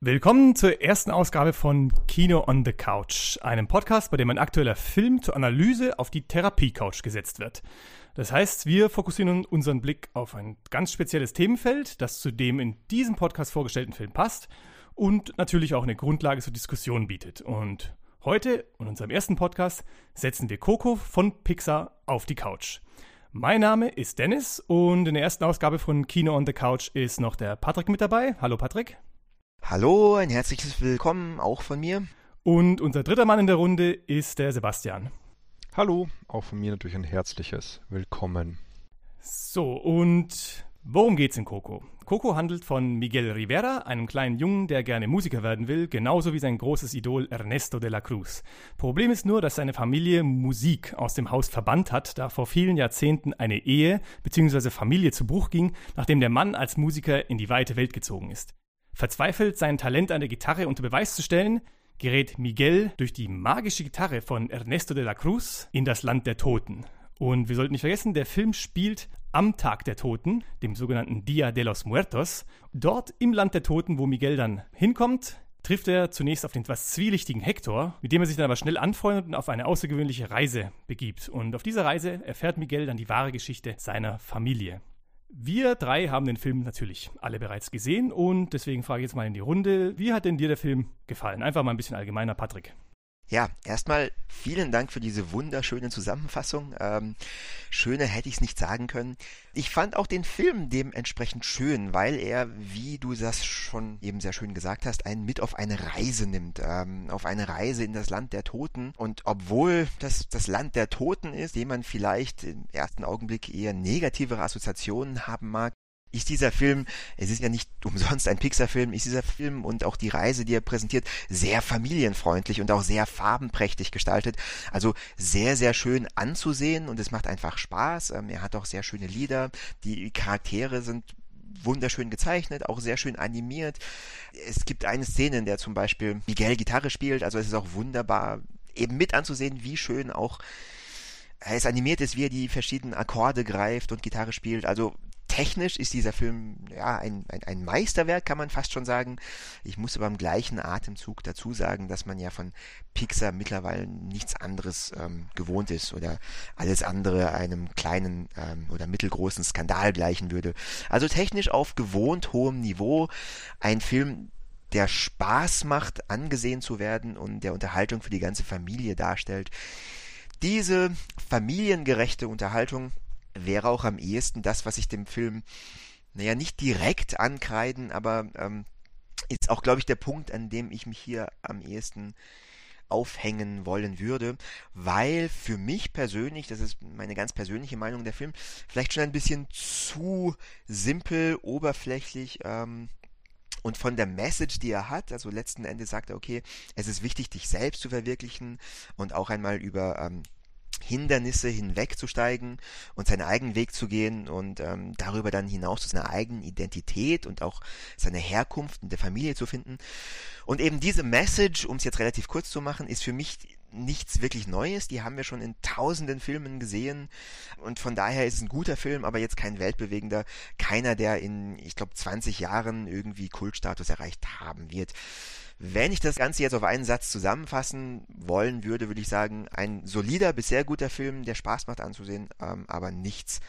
Willkommen zur ersten Ausgabe von Kino on the Couch, einem Podcast, bei dem ein aktueller Film zur Analyse auf die Therapie-Couch gesetzt wird. Das heißt, wir fokussieren unseren Blick auf ein ganz spezielles Themenfeld, das zu dem in diesem Podcast vorgestellten Film passt und natürlich auch eine Grundlage zur Diskussion bietet. Und heute, in unserem ersten Podcast, setzen wir Coco von Pixar auf die Couch. Mein Name ist Dennis und in der ersten Ausgabe von Kino on the Couch ist noch der Patrick mit dabei. Hallo Patrick. Hallo, ein herzliches Willkommen auch von mir. Und unser dritter Mann in der Runde ist der Sebastian. Hallo, auch von mir natürlich ein herzliches Willkommen. So, und worum geht's in Coco? Coco handelt von Miguel Rivera, einem kleinen Jungen, der gerne Musiker werden will, genauso wie sein großes Idol Ernesto de la Cruz. Problem ist nur, dass seine Familie Musik aus dem Haus verbannt hat, da vor vielen Jahrzehnten eine Ehe bzw. Familie zu Bruch ging, nachdem der Mann als Musiker in die weite Welt gezogen ist. Verzweifelt, sein Talent an der Gitarre unter Beweis zu stellen, gerät Miguel durch die magische Gitarre von Ernesto de la Cruz in das Land der Toten. Und wir sollten nicht vergessen, der Film spielt am Tag der Toten, dem sogenannten Dia de los Muertos. Dort im Land der Toten, wo Miguel dann hinkommt, trifft er zunächst auf den etwas zwielichtigen Hector, mit dem er sich dann aber schnell anfreundet und auf eine außergewöhnliche Reise begibt. Und auf dieser Reise erfährt Miguel dann die wahre Geschichte seiner Familie. Wir drei haben den Film natürlich alle bereits gesehen und deswegen frage ich jetzt mal in die Runde, wie hat denn dir der Film gefallen? Einfach mal ein bisschen allgemeiner, Patrick. Ja, erstmal vielen Dank für diese wunderschöne Zusammenfassung. Ähm, schöner hätte ich es nicht sagen können. Ich fand auch den Film dementsprechend schön, weil er, wie du das schon eben sehr schön gesagt hast, einen mit auf eine Reise nimmt. Ähm, auf eine Reise in das Land der Toten. Und obwohl das das Land der Toten ist, dem man vielleicht im ersten Augenblick eher negativere Assoziationen haben mag, ist dieser Film, es ist ja nicht umsonst ein Pixar-Film, ist dieser Film und auch die Reise, die er präsentiert, sehr familienfreundlich und auch sehr farbenprächtig gestaltet. Also sehr, sehr schön anzusehen und es macht einfach Spaß. Ähm, er hat auch sehr schöne Lieder. Die Charaktere sind wunderschön gezeichnet, auch sehr schön animiert. Es gibt eine Szene, in der zum Beispiel Miguel Gitarre spielt, also es ist auch wunderbar eben mit anzusehen, wie schön auch es animiert ist, wie er die verschiedenen Akkorde greift und Gitarre spielt. Also technisch ist dieser Film ja ein, ein, ein, Meisterwerk, kann man fast schon sagen. Ich muss aber im gleichen Atemzug dazu sagen, dass man ja von Pixar mittlerweile nichts anderes ähm, gewohnt ist oder alles andere einem kleinen ähm, oder mittelgroßen Skandal gleichen würde. Also technisch auf gewohnt hohem Niveau ein Film, der Spaß macht, angesehen zu werden und der Unterhaltung für die ganze Familie darstellt. Diese familiengerechte Unterhaltung wäre auch am ehesten das, was ich dem Film, naja, nicht direkt ankreiden, aber ähm, ist auch, glaube ich, der Punkt, an dem ich mich hier am ehesten aufhängen wollen würde, weil für mich persönlich, das ist meine ganz persönliche Meinung, der Film vielleicht schon ein bisschen zu simpel, oberflächlich ähm, und von der Message, die er hat, also letzten Endes sagt er, okay, es ist wichtig, dich selbst zu verwirklichen und auch einmal über ähm, Hindernisse hinwegzusteigen und seinen eigenen Weg zu gehen und ähm, darüber dann hinaus zu seiner eigenen Identität und auch seine Herkunft in der Familie zu finden. Und eben diese Message, um es jetzt relativ kurz zu machen, ist für mich nichts wirklich Neues. Die haben wir schon in tausenden Filmen gesehen und von daher ist es ein guter Film, aber jetzt kein weltbewegender, keiner, der in, ich glaube, 20 Jahren irgendwie Kultstatus erreicht haben wird. Wenn ich das Ganze jetzt auf einen Satz zusammenfassen wollen würde, würde ich sagen, ein solider bis sehr guter Film, der Spaß macht anzusehen, ähm, aber nichts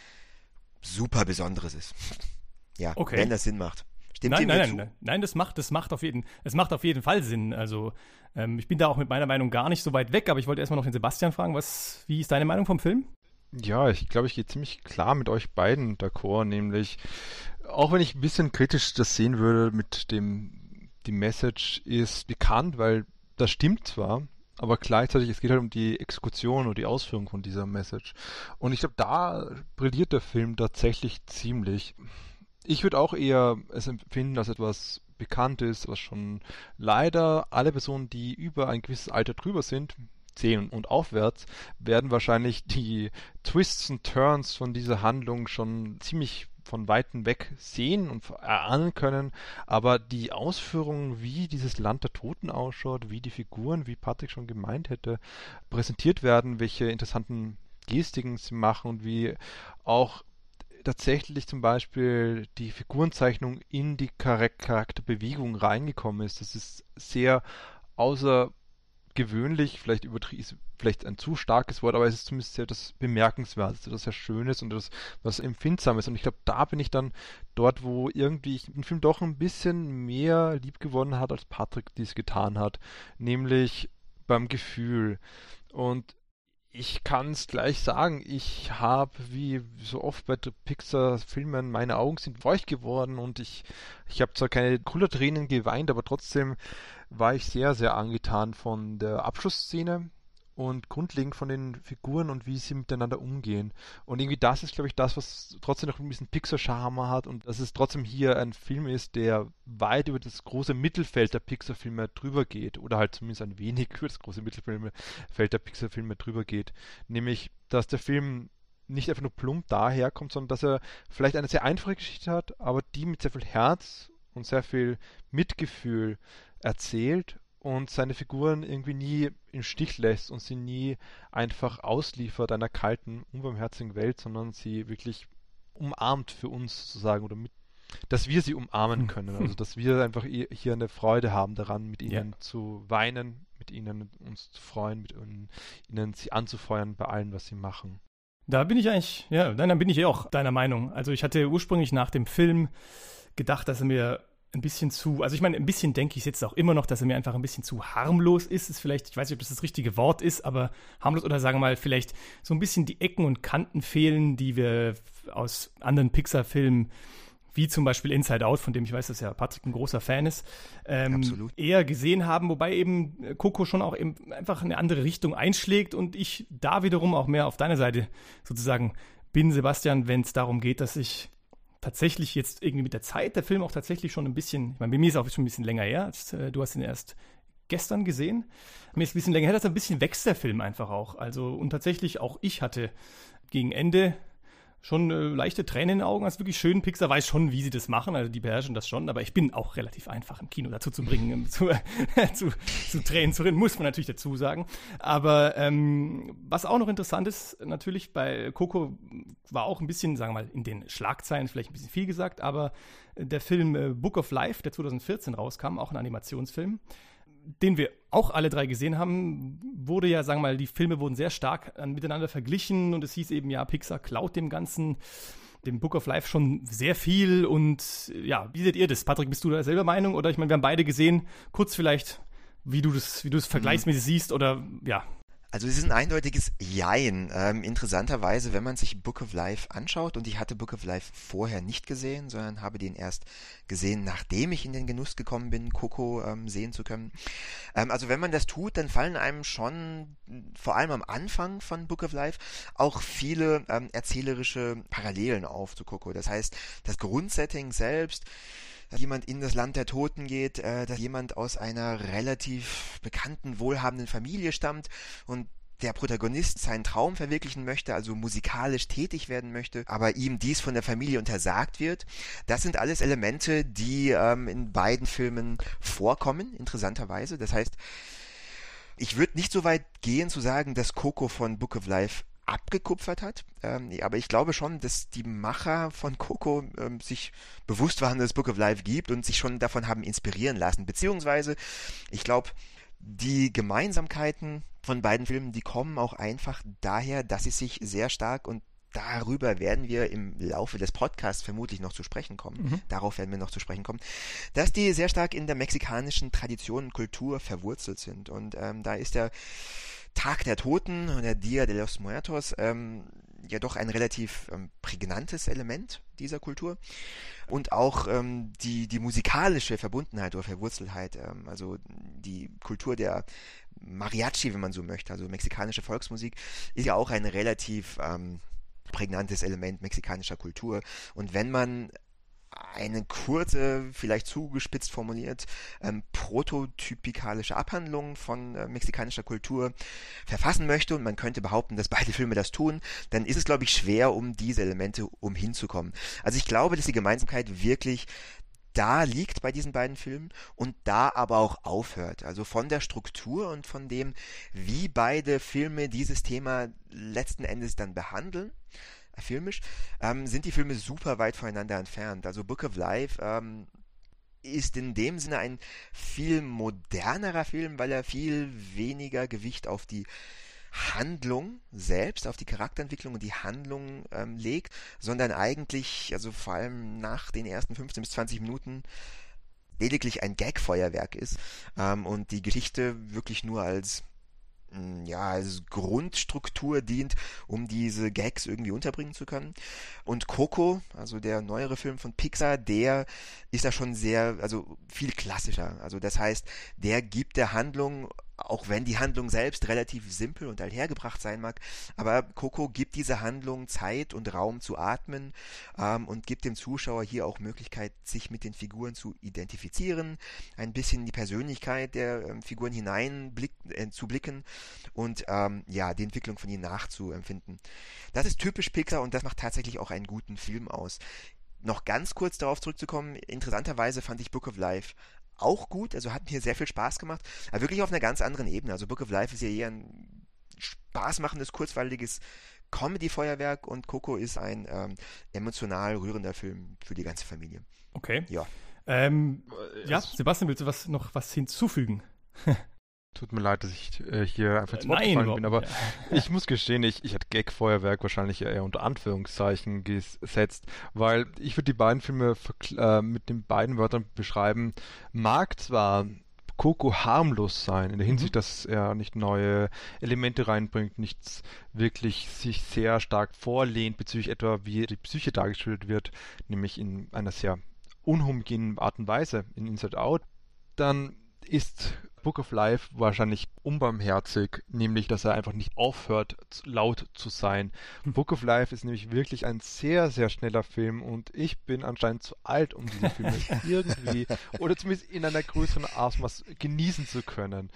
super Besonderes ist. ja, okay. wenn das Sinn macht. Stimmt nein, nein, nein, nein, das macht, das macht auf jeden, es macht auf jeden Fall Sinn. Also ähm, ich bin da auch mit meiner Meinung gar nicht so weit weg, aber ich wollte erstmal noch den Sebastian fragen, was, wie ist deine Meinung vom Film? Ja, ich glaube, ich gehe ziemlich klar mit euch beiden d'accord, nämlich auch wenn ich ein bisschen kritisch das sehen würde mit dem die Message ist bekannt, weil das stimmt zwar, aber gleichzeitig, es geht halt um die Exekution und die Ausführung von dieser Message. Und ich glaube, da brilliert der Film tatsächlich ziemlich. Ich würde auch eher es empfinden als etwas Bekanntes, was schon leider alle Personen, die über ein gewisses Alter drüber sind, 10 und aufwärts, werden wahrscheinlich die Twists und Turns von dieser Handlung schon ziemlich von Weitem weg sehen und erahnen können, aber die Ausführungen, wie dieses Land der Toten ausschaut, wie die Figuren, wie Patrick schon gemeint hätte, präsentiert werden, welche interessanten Gestiken sie machen und wie auch tatsächlich zum Beispiel die Figurenzeichnung in die Charakterbewegung reingekommen ist. Das ist sehr außergewöhnlich, vielleicht übertrieben, vielleicht ein zu starkes Wort, aber es ist zumindest sehr das Bemerkenswerteste, das sehr Schönes und das was Empfindsames. Und ich glaube, da bin ich dann dort, wo irgendwie ich den Film doch ein bisschen mehr lieb gewonnen hat, als Patrick dies getan hat, nämlich beim Gefühl. Und ich kann es gleich sagen, ich habe, wie so oft bei Pixar-Filmen, meine Augen sind feucht geworden und ich, ich habe zwar keine Kullertränen geweint, aber trotzdem war ich sehr, sehr angetan von der Abschlussszene, und grundlegend von den Figuren und wie sie miteinander umgehen. Und irgendwie das ist, glaube ich, das, was trotzdem noch ein bisschen Pixar-Charme hat und dass es trotzdem hier ein Film ist, der weit über das große Mittelfeld der Pixar-Filme drüber geht oder halt zumindest ein wenig über das große Mittelfeld der Pixar-Filme drüber geht. Nämlich, dass der Film nicht einfach nur plump daherkommt, sondern dass er vielleicht eine sehr einfache Geschichte hat, aber die mit sehr viel Herz und sehr viel Mitgefühl erzählt und seine Figuren irgendwie nie im Stich lässt und sie nie einfach ausliefert einer kalten, unbarmherzigen Welt, sondern sie wirklich umarmt für uns sozusagen oder mit, dass wir sie umarmen hm. können. Also dass wir einfach hier eine Freude haben daran, mit ihnen ja. zu weinen, mit ihnen uns zu freuen, mit ihnen, ihnen sie anzufeuern bei allem, was sie machen. Da bin ich eigentlich, ja, nein, dann bin ich eh auch deiner Meinung. Also ich hatte ursprünglich nach dem Film gedacht, dass er mir ein bisschen zu, also ich meine, ein bisschen denke ich jetzt auch immer noch, dass er mir einfach ein bisschen zu harmlos ist. Ist vielleicht, ich weiß nicht, ob das das richtige Wort ist, aber harmlos oder sagen wir mal, vielleicht so ein bisschen die Ecken und Kanten fehlen, die wir aus anderen Pixar-Filmen wie zum Beispiel Inside Out, von dem ich weiß, dass ja Patrick ein großer Fan ist, ähm, eher gesehen haben, wobei eben Coco schon auch eben einfach eine andere Richtung einschlägt und ich da wiederum auch mehr auf deiner Seite sozusagen bin, Sebastian, wenn es darum geht, dass ich tatsächlich jetzt irgendwie mit der Zeit der Film auch tatsächlich schon ein bisschen, ich meine, bei mir ist es auch schon ein bisschen länger her, als, äh, du hast ihn erst gestern gesehen. Mir ist ein bisschen länger her, dass ein bisschen wächst der Film einfach auch. Also, und tatsächlich auch ich hatte gegen Ende schon äh, leichte Tränen in den Augen. Ist wirklich schön. Pixar weiß schon, wie sie das machen. Also die beherrschen das schon. Aber ich bin auch relativ einfach im Kino dazu zu bringen, zu, zu, zu Tränen zu rennen, muss man natürlich dazu sagen. Aber ähm, was auch noch interessant ist, natürlich bei Coco war auch ein bisschen, sagen wir mal, in den Schlagzeilen vielleicht ein bisschen viel gesagt, aber der Film äh, Book of Life, der 2014 rauskam, auch ein Animationsfilm, den wir auch alle drei gesehen haben, wurde ja, sagen wir mal, die Filme wurden sehr stark miteinander verglichen und es hieß eben, ja, Pixar klaut dem Ganzen, dem Book of Life schon sehr viel und ja, wie seht ihr das? Patrick, bist du da selber Meinung oder ich meine, wir haben beide gesehen, kurz vielleicht, wie du das, wie du es vergleichsmäßig mhm. siehst oder ja, also es ist ein eindeutiges Jein. Ähm, interessanterweise, wenn man sich Book of Life anschaut, und ich hatte Book of Life vorher nicht gesehen, sondern habe den erst gesehen, nachdem ich in den Genuss gekommen bin, Coco ähm, sehen zu können. Ähm, also wenn man das tut, dann fallen einem schon, vor allem am Anfang von Book of Life, auch viele ähm, erzählerische Parallelen auf zu Coco. Das heißt, das Grundsetting selbst, dass jemand in das Land der Toten geht, äh, dass jemand aus einer relativ bekannten, wohlhabenden Familie stammt und der Protagonist seinen Traum verwirklichen möchte, also musikalisch tätig werden möchte, aber ihm dies von der Familie untersagt wird. Das sind alles Elemente, die ähm, in beiden Filmen vorkommen, interessanterweise. Das heißt, ich würde nicht so weit gehen zu sagen, dass Coco von Book of Life abgekupfert hat. Ähm, aber ich glaube schon, dass die Macher von Coco ähm, sich bewusst waren, dass es Book of Life gibt und sich schon davon haben inspirieren lassen. Beziehungsweise, ich glaube, die Gemeinsamkeiten von beiden Filmen, die kommen auch einfach daher, dass sie sich sehr stark und darüber werden wir im Laufe des Podcasts vermutlich noch zu sprechen kommen. Mhm. Darauf werden wir noch zu sprechen kommen, dass die sehr stark in der mexikanischen Tradition und Kultur verwurzelt sind. Und ähm, da ist der Tag der Toten oder Dia de los Muertos ähm, ja doch ein relativ ähm, prägnantes Element dieser Kultur und auch ähm, die, die musikalische Verbundenheit oder Verwurzelheit, ähm, also die Kultur der Mariachi, wenn man so möchte, also mexikanische Volksmusik, ist ja auch ein relativ ähm, prägnantes Element mexikanischer Kultur. Und wenn man eine kurze, vielleicht zugespitzt formuliert, ähm, prototypikalische Abhandlung von äh, mexikanischer Kultur verfassen möchte und man könnte behaupten, dass beide Filme das tun, dann ist es, glaube ich, schwer, um diese Elemente umhinzukommen. Also ich glaube, dass die Gemeinsamkeit wirklich da liegt bei diesen beiden Filmen und da aber auch aufhört. Also von der Struktur und von dem, wie beide Filme dieses Thema letzten Endes dann behandeln filmisch, ähm, sind die Filme super weit voneinander entfernt. Also Book of Life ähm, ist in dem Sinne ein viel modernerer Film, weil er viel weniger Gewicht auf die Handlung selbst, auf die Charakterentwicklung und die Handlung ähm, legt, sondern eigentlich, also vor allem nach den ersten 15 bis 20 Minuten, lediglich ein Gag-Feuerwerk ist ähm, und die Geschichte wirklich nur als ja, als Grundstruktur dient, um diese Gags irgendwie unterbringen zu können. Und Coco, also der neuere Film von Pixar, der ist da schon sehr, also viel klassischer. Also das heißt, der gibt der Handlung auch wenn die Handlung selbst relativ simpel und althergebracht sein mag, aber Coco gibt dieser Handlung Zeit und Raum zu atmen ähm, und gibt dem Zuschauer hier auch Möglichkeit, sich mit den Figuren zu identifizieren, ein bisschen die Persönlichkeit der ähm, Figuren hinein blick, äh, zu blicken und ähm, ja, die Entwicklung von ihnen nachzuempfinden. Das ist typisch Pixar und das macht tatsächlich auch einen guten Film aus noch ganz kurz darauf zurückzukommen, interessanterweise fand ich Book of Life auch gut, also hat mir sehr viel Spaß gemacht, aber wirklich auf einer ganz anderen Ebene. Also Book of Life ist ja eher ein spaßmachendes, kurzweiliges Comedy-Feuerwerk und Coco ist ein ähm, emotional rührender Film für die ganze Familie. Okay. Ja. Ähm, ja, Sebastian, willst du was, noch was hinzufügen? Tut mir leid, dass ich äh, hier einfach ins Wort gefallen bin, aber ja. ich muss gestehen, ich, ich hätte Gag-Feuerwerk wahrscheinlich eher unter Anführungszeichen gesetzt, weil ich würde die beiden Filme äh, mit den beiden Wörtern beschreiben, mag zwar Coco harmlos sein, in der Hinsicht, mhm. dass er nicht neue Elemente reinbringt, nichts wirklich sich sehr stark vorlehnt bezüglich etwa, wie die Psyche dargestellt wird, nämlich in einer sehr unhomogenen Art und Weise in Inside Out, dann ist Book of Life wahrscheinlich unbarmherzig, nämlich dass er einfach nicht aufhört, laut zu sein. Hm. Book of Life ist nämlich wirklich ein sehr, sehr schneller Film und ich bin anscheinend zu alt, um diese Filme irgendwie oder zumindest in einer größeren Ausmaß genießen zu können.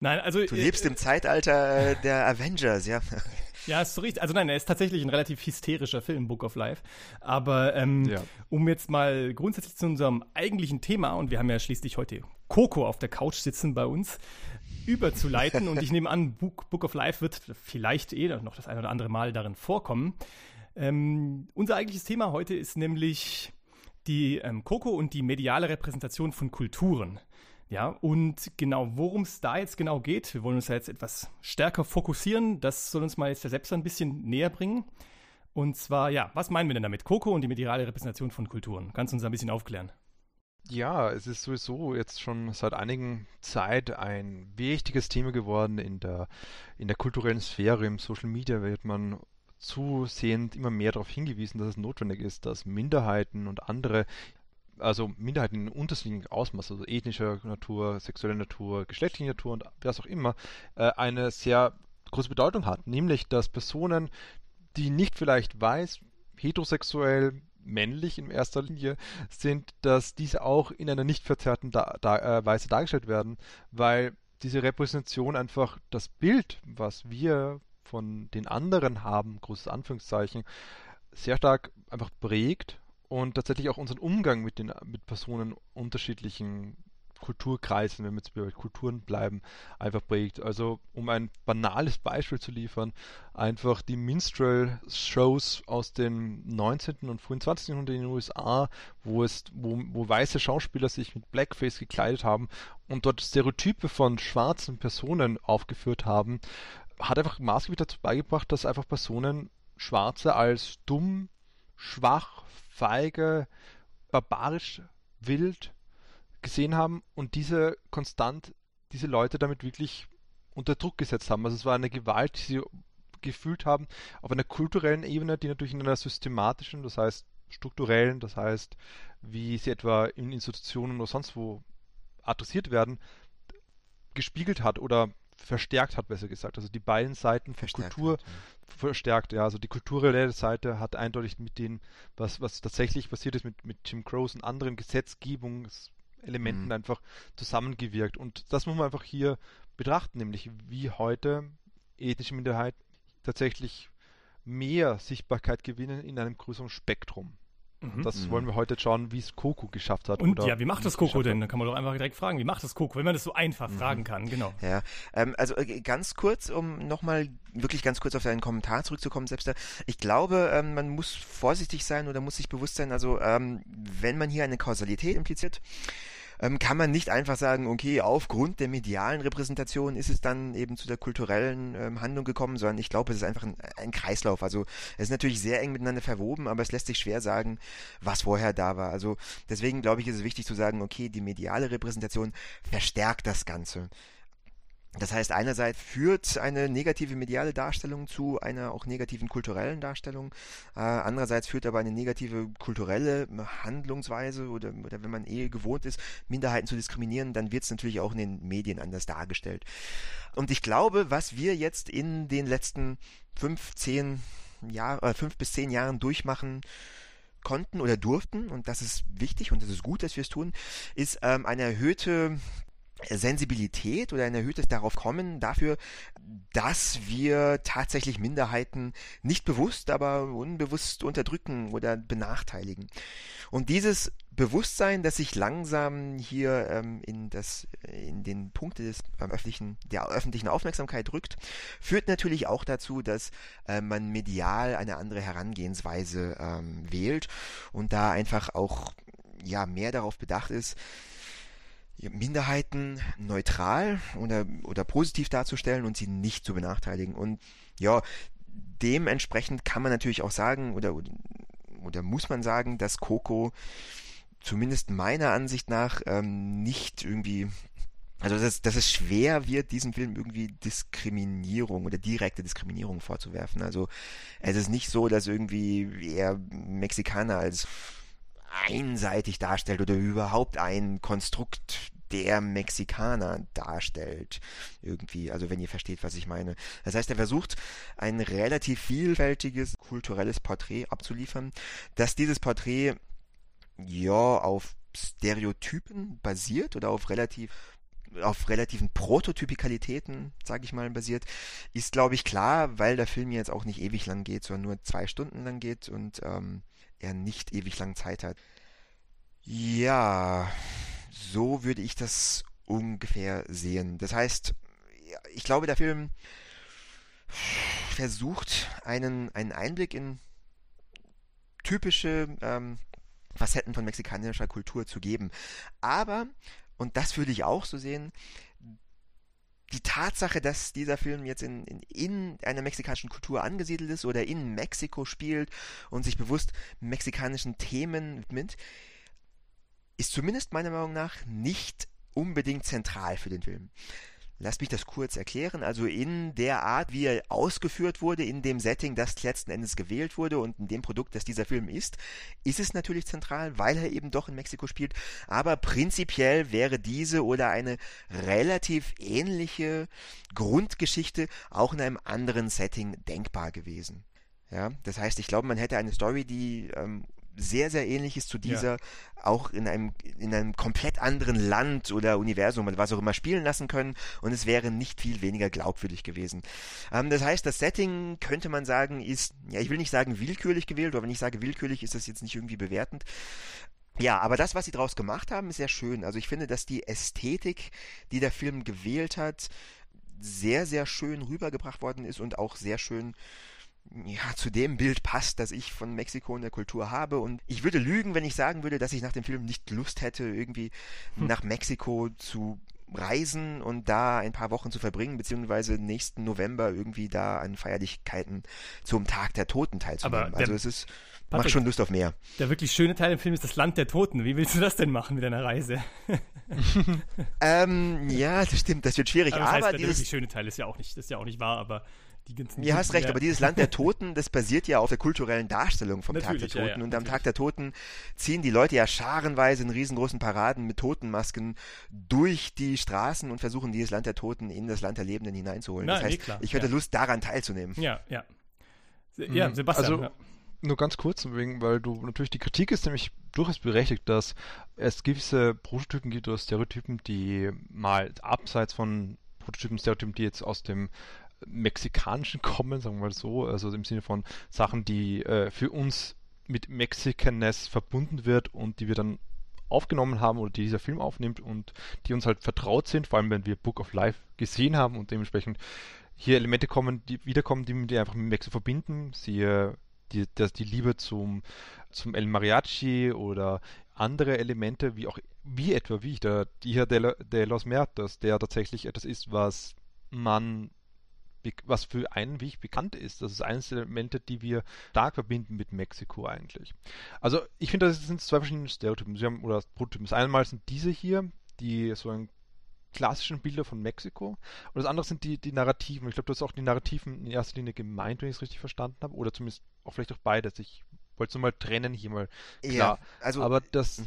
Nein, also du lebst äh, im Zeitalter der Avengers, ja. Ja, ist so richtig. Also nein, er ist tatsächlich ein relativ hysterischer Film, Book of Life. Aber ähm, ja. um jetzt mal grundsätzlich zu unserem eigentlichen Thema, und wir haben ja schließlich heute Coco auf der Couch sitzen bei uns, überzuleiten. und ich nehme an, Book, Book of Life wird vielleicht eh noch das ein oder andere Mal darin vorkommen. Ähm, unser eigentliches Thema heute ist nämlich die ähm, Coco und die mediale Repräsentation von Kulturen. Ja, und genau, worum es da jetzt genau geht, wir wollen uns da jetzt etwas stärker fokussieren. Das soll uns mal jetzt der Selbst ein bisschen näher bringen. Und zwar, ja, was meinen wir denn damit? Coco und die mediale Repräsentation von Kulturen. Kannst du uns ein bisschen aufklären? Ja, es ist sowieso jetzt schon seit einigen Zeit ein wichtiges Thema geworden in der, in der kulturellen Sphäre. Im Social Media wird man zusehend immer mehr darauf hingewiesen, dass es notwendig ist, dass Minderheiten und andere also Minderheiten in unterschiedlichen Ausmaß, also ethnischer Natur, sexueller Natur, geschlechtlicher Natur und was auch immer, äh, eine sehr große Bedeutung hat. Nämlich, dass Personen, die nicht vielleicht weiß, heterosexuell, männlich in erster Linie sind, dass diese auch in einer nicht verzerrten da da äh, Weise dargestellt werden, weil diese Repräsentation einfach das Bild, was wir von den anderen haben, großes Anführungszeichen, sehr stark einfach prägt und tatsächlich auch unseren Umgang mit den mit Personen unterschiedlichen Kulturkreisen, wenn wir jetzt bei Kulturen bleiben, einfach prägt. Also um ein banales Beispiel zu liefern, einfach die Minstrel-Shows aus dem 19. und frühen 20. Jahrhundert in den USA, wo es, wo, wo weiße Schauspieler sich mit Blackface gekleidet haben und dort Stereotype von schwarzen Personen aufgeführt haben, hat einfach maßgeblich dazu beigebracht, dass einfach Personen Schwarze als dumm, schwach, feige, barbarisch, wild gesehen haben und diese konstant diese Leute damit wirklich unter Druck gesetzt haben. Also es war eine Gewalt, die sie gefühlt haben, auf einer kulturellen Ebene, die natürlich in einer systematischen, das heißt strukturellen, das heißt, wie sie etwa in Institutionen oder sonst wo adressiert werden, gespiegelt hat oder verstärkt hat, besser gesagt. Also die beiden Seiten von verstärkt Kultur hat, ja. verstärkt, ja. Also die kulturelle Seite hat eindeutig mit dem, was, was tatsächlich passiert ist mit, mit Jim Crows und anderen Gesetzgebungselementen mhm. einfach zusammengewirkt. Und das muss man einfach hier betrachten, nämlich wie heute ethnische Minderheiten tatsächlich mehr Sichtbarkeit gewinnen in einem größeren Spektrum. Mhm. Das wollen wir heute schauen, wie es Coco geschafft hat. Und ja, wie macht das Coco denn? Da kann man doch einfach direkt fragen, wie macht das Coco, wenn man das so einfach mhm. fragen kann, genau. Ja, ähm, also äh, ganz kurz, um nochmal wirklich ganz kurz auf deinen Kommentar zurückzukommen, selbst da. Ich glaube, ähm, man muss vorsichtig sein oder muss sich bewusst sein, also ähm, wenn man hier eine Kausalität impliziert, ähm, kann man nicht einfach sagen, okay, aufgrund der medialen Repräsentation ist es dann eben zu der kulturellen ähm, Handlung gekommen, sondern ich glaube, es ist einfach ein, ein, Kreislauf. Also es ist natürlich sehr eng miteinander verwoben, aber es lässt sich schwer sagen, was vorher da war. Also deswegen glaube ich, ist es wichtig zu sagen, okay, die mediale Repräsentation verstärkt das Ganze. Das heißt, einerseits führt eine negative mediale Darstellung zu einer auch negativen kulturellen Darstellung, äh, andererseits führt aber eine negative kulturelle Handlungsweise oder, oder wenn man eh gewohnt ist, Minderheiten zu diskriminieren, dann wird es natürlich auch in den Medien anders dargestellt. Und ich glaube, was wir jetzt in den letzten fünf, zehn Jahr, äh, fünf bis zehn Jahren durchmachen, konnten oder durften, und das ist wichtig und das ist gut, dass wir es tun, ist ähm, eine erhöhte Sensibilität oder ein erhöhtes darauf kommen dafür, dass wir tatsächlich Minderheiten nicht bewusst, aber unbewusst unterdrücken oder benachteiligen. Und dieses Bewusstsein, das sich langsam hier ähm, in, das, in den Punkte des ähm, öffentlichen, der öffentlichen Aufmerksamkeit rückt, führt natürlich auch dazu, dass äh, man medial eine andere Herangehensweise ähm, wählt und da einfach auch ja mehr darauf bedacht ist, Minderheiten neutral oder, oder positiv darzustellen und sie nicht zu benachteiligen. Und ja, dementsprechend kann man natürlich auch sagen, oder, oder muss man sagen, dass Coco zumindest meiner Ansicht nach ähm, nicht irgendwie also dass, dass es schwer wird, diesem Film irgendwie Diskriminierung oder direkte Diskriminierung vorzuwerfen. Also es ist nicht so, dass irgendwie er Mexikaner als einseitig darstellt oder überhaupt ein Konstrukt der Mexikaner darstellt. Irgendwie, also wenn ihr versteht, was ich meine. Das heißt, er versucht, ein relativ vielfältiges kulturelles Porträt abzuliefern, dass dieses Porträt ja auf Stereotypen basiert oder auf relativ auf relativen Prototypikalitäten, sage ich mal, basiert, ist, glaube ich, klar, weil der Film jetzt auch nicht ewig lang geht, sondern nur zwei Stunden lang geht und ähm, er nicht ewig lang Zeit hat. Ja, so würde ich das ungefähr sehen. Das heißt, ich glaube, der Film versucht, einen, einen Einblick in typische ähm, Facetten von mexikanischer Kultur zu geben. Aber, und das würde ich auch so sehen, die Tatsache, dass dieser Film jetzt in, in, in einer mexikanischen Kultur angesiedelt ist oder in Mexiko spielt und sich bewusst mexikanischen Themen widmet, ist zumindest meiner Meinung nach nicht unbedingt zentral für den Film. Lass mich das kurz erklären. Also in der Art, wie er ausgeführt wurde, in dem Setting, das letzten Endes gewählt wurde und in dem Produkt, das dieser Film ist, ist es natürlich zentral, weil er eben doch in Mexiko spielt. Aber prinzipiell wäre diese oder eine relativ ähnliche Grundgeschichte auch in einem anderen Setting denkbar gewesen. Ja, das heißt, ich glaube, man hätte eine Story, die ähm, sehr, sehr ähnliches zu dieser, ja. auch in einem, in einem komplett anderen Land oder Universum oder was auch immer spielen lassen können und es wäre nicht viel weniger glaubwürdig gewesen. Ähm, das heißt, das Setting könnte man sagen, ist, ja, ich will nicht sagen willkürlich gewählt, aber wenn ich sage willkürlich, ist das jetzt nicht irgendwie bewertend. Ja, aber das, was sie daraus gemacht haben, ist sehr schön. Also ich finde, dass die Ästhetik, die der Film gewählt hat, sehr, sehr schön rübergebracht worden ist und auch sehr schön ja, zu dem Bild passt, das ich von Mexiko und der Kultur habe. Und ich würde lügen, wenn ich sagen würde, dass ich nach dem Film nicht Lust hätte, irgendwie hm. nach Mexiko zu reisen und da ein paar Wochen zu verbringen, beziehungsweise nächsten November irgendwie da an Feierlichkeiten zum Tag der Toten teilzunehmen. also es ist, Patrick, macht schon Lust auf mehr. Der wirklich schöne Teil im Film ist das Land der Toten. Wie willst du das denn machen mit deiner Reise? ähm, ja, das stimmt, das wird schwierig. Aber, das heißt, aber dieses, der wirklich schöne Teil ist ja auch nicht, das ist ja auch nicht wahr, aber die ganzen. Ja, hast recht, ja. aber dieses Land der Toten, das basiert ja auf der kulturellen Darstellung vom natürlich, Tag der Toten. Ja, ja, und am Tag der Toten ziehen die Leute ja scharenweise in riesengroßen Paraden mit Totenmasken durch die Straßen und versuchen, dieses Land der Toten in das Land der Lebenden hineinzuholen. Na, das heißt, nee, klar, ich hätte Lust, daran teilzunehmen. Ja, ja. Ja, mhm. Sebastian. Also, nur ganz kurz, wegen, weil du natürlich die Kritik ist nämlich durchaus berechtigt, dass es gewisse Prototypen gibt oder Stereotypen, die mal abseits von Prototypen, Stereotypen, die jetzt aus dem mexikanischen kommen, sagen wir mal so, also im Sinne von Sachen, die äh, für uns mit Mexicanness verbunden wird und die wir dann aufgenommen haben oder die dieser Film aufnimmt und die uns halt vertraut sind, vor allem wenn wir Book of Life gesehen haben und dementsprechend hier Elemente kommen, die wiederkommen, die wir einfach mit Mexiko verbinden. Siehe die, das, die Liebe zum, zum El Mariachi oder andere Elemente, wie auch, wie etwa, wie ich, der Dia de, de los Muertos, der tatsächlich etwas ist, was man was für einen Weg bekannt ist. Das ist eines der Elemente, die wir stark verbinden mit Mexiko eigentlich. Also ich finde, das sind zwei verschiedene Stereotypen. Sie haben, oder Prototypen. Das einmal sind diese hier, die so einen klassischen Bilder von Mexiko. Und das andere sind die, die Narrativen. Ich glaube, du hast auch die Narrativen in erster Linie gemeint, wenn ich es richtig verstanden habe. Oder zumindest auch vielleicht auch beides. Ich wollte es nur mal trennen hier mal. Klar. Ja, also, Aber das.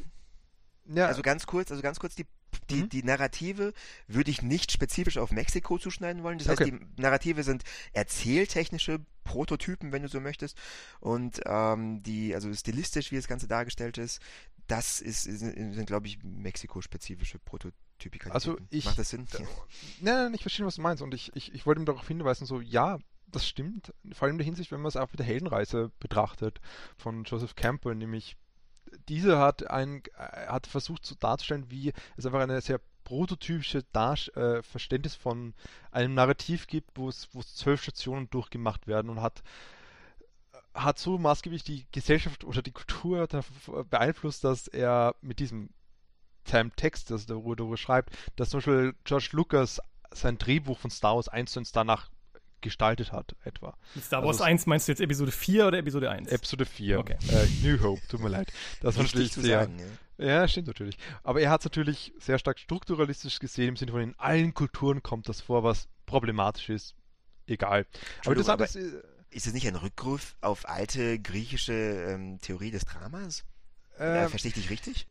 Ja. Also ganz kurz, also ganz kurz die die, mhm. die Narrative würde ich nicht spezifisch auf Mexiko zuschneiden wollen. Das heißt, die Narrative sind erzähltechnische Prototypen, wenn du so möchtest. Und ähm, die, also stilistisch, wie das Ganze dargestellt ist, das ist, sind, sind glaube ich, Mexiko-spezifische Prototypika. Also ich, Macht das Sinn? Nein, nein, ich verstehe, was du meinst. Und ich, ich, ich wollte ihm darauf hinweisen, so, ja, das stimmt. Vor allem in der Hinsicht, wenn man es auch mit der Heldenreise betrachtet von Joseph Campbell, nämlich dieser hat, ein, äh, hat versucht zu darzustellen, wie es einfach eine sehr prototypische Dar äh, Verständnis von einem Narrativ gibt, wo es zwölf Stationen durchgemacht werden und hat hat so maßgeblich die Gesellschaft oder die Kultur beeinflusst, dass er mit diesem seinem Text, das er darüber schreibt, dass zum Beispiel George Lucas sein Drehbuch von Star Wars 1 zu 1 danach gestaltet hat, etwa. Star Wars also, 1 meinst du jetzt Episode 4 oder Episode 1? Episode 4. Okay. Äh, New Hope, tut mir leid. Das war natürlich sehr. Sagen, ja. ja, stimmt natürlich. Aber er hat es natürlich sehr stark strukturalistisch gesehen, im Sinne von in allen Kulturen kommt das vor, was problematisch ist. Egal. Aber, du, aber ist, äh, ist es nicht ein Rückruf auf alte griechische ähm, Theorie des Dramas? Äh, Verstehe ich dich richtig?